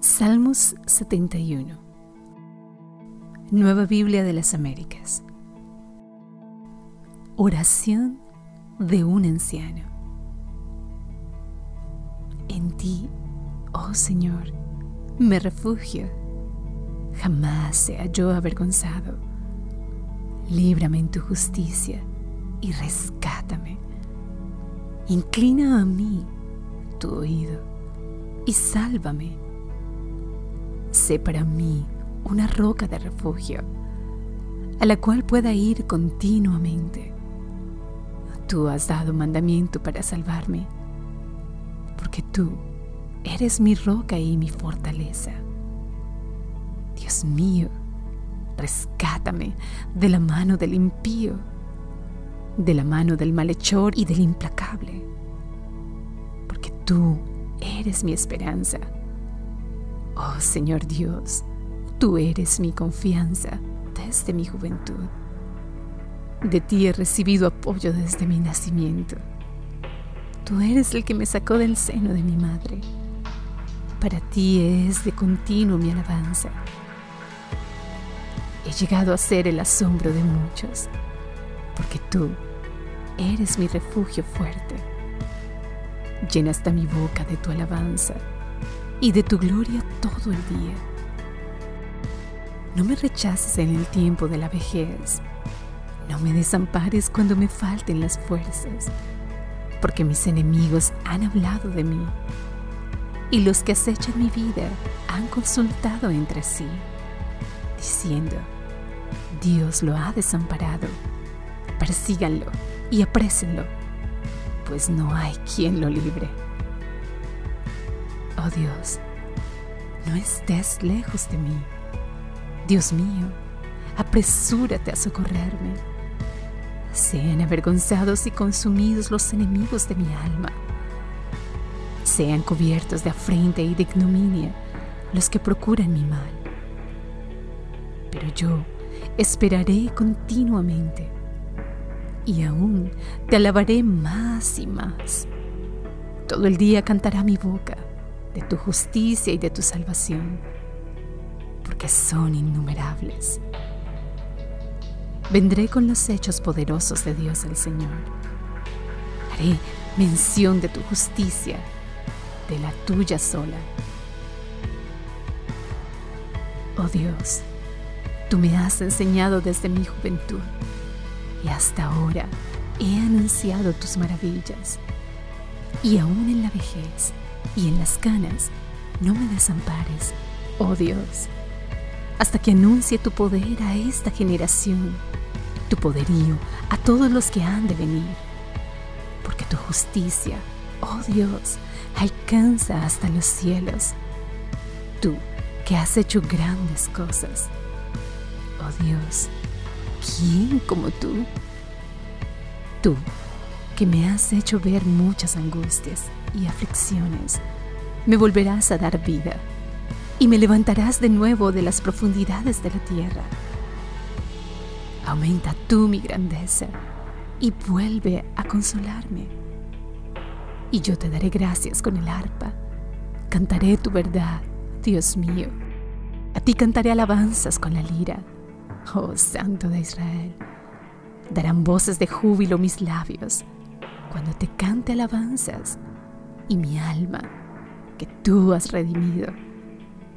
Salmos 71 Nueva Biblia de las Américas Oración de un anciano En ti, oh Señor, me refugio. Jamás sea yo avergonzado. Líbrame en tu justicia y rescátame. Inclina a mí tu oído y sálvame. Sé para mí una roca de refugio a la cual pueda ir continuamente. Tú has dado mandamiento para salvarme, porque tú eres mi roca y mi fortaleza. Dios mío, rescátame de la mano del impío, de la mano del malhechor y del implacable, porque tú eres mi esperanza. Oh Señor Dios, tú eres mi confianza desde mi juventud. De ti he recibido apoyo desde mi nacimiento. Tú eres el que me sacó del seno de mi madre. Para ti es de continuo mi alabanza. He llegado a ser el asombro de muchos, porque tú eres mi refugio fuerte. Llena hasta mi boca de tu alabanza y de tu gloria todo el día. No me rechaces en el tiempo de la vejez. No me desampares cuando me falten las fuerzas, porque mis enemigos han hablado de mí y los que acechan mi vida han consultado entre sí, diciendo, Dios lo ha desamparado, persíganlo y aprésenlo, pues no hay quien lo libre. Oh Dios, no estés lejos de mí. Dios mío, apresúrate a socorrerme. Sean avergonzados y consumidos los enemigos de mi alma. Sean cubiertos de afrenta y de ignominia los que procuran mi mal. Pero yo esperaré continuamente y aún te alabaré más y más. Todo el día cantará mi boca de tu justicia y de tu salvación, porque son innumerables. Vendré con los hechos poderosos de Dios el Señor. Haré mención de tu justicia, de la tuya sola. Oh Dios, tú me has enseñado desde mi juventud y hasta ahora he anunciado tus maravillas. Y aún en la vejez y en las canas, no me desampares, oh Dios, hasta que anuncie tu poder a esta generación, tu poderío a todos los que han de venir. Porque tu justicia, oh Dios, alcanza hasta los cielos. Tú que has hecho grandes cosas. Oh Dios, ¿quién como tú? Tú que me has hecho ver muchas angustias y aflicciones, me volverás a dar vida y me levantarás de nuevo de las profundidades de la tierra. Aumenta tú mi grandeza y vuelve a consolarme. Y yo te daré gracias con el arpa, cantaré tu verdad, Dios mío. A ti cantaré alabanzas con la lira, oh Santo de Israel. Darán voces de júbilo mis labios cuando te cante alabanzas y mi alma que tú has redimido.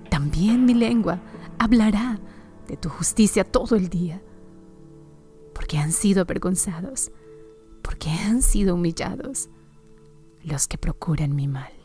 También mi lengua hablará de tu justicia todo el día, porque han sido avergonzados, porque han sido humillados los que procuran mi mal.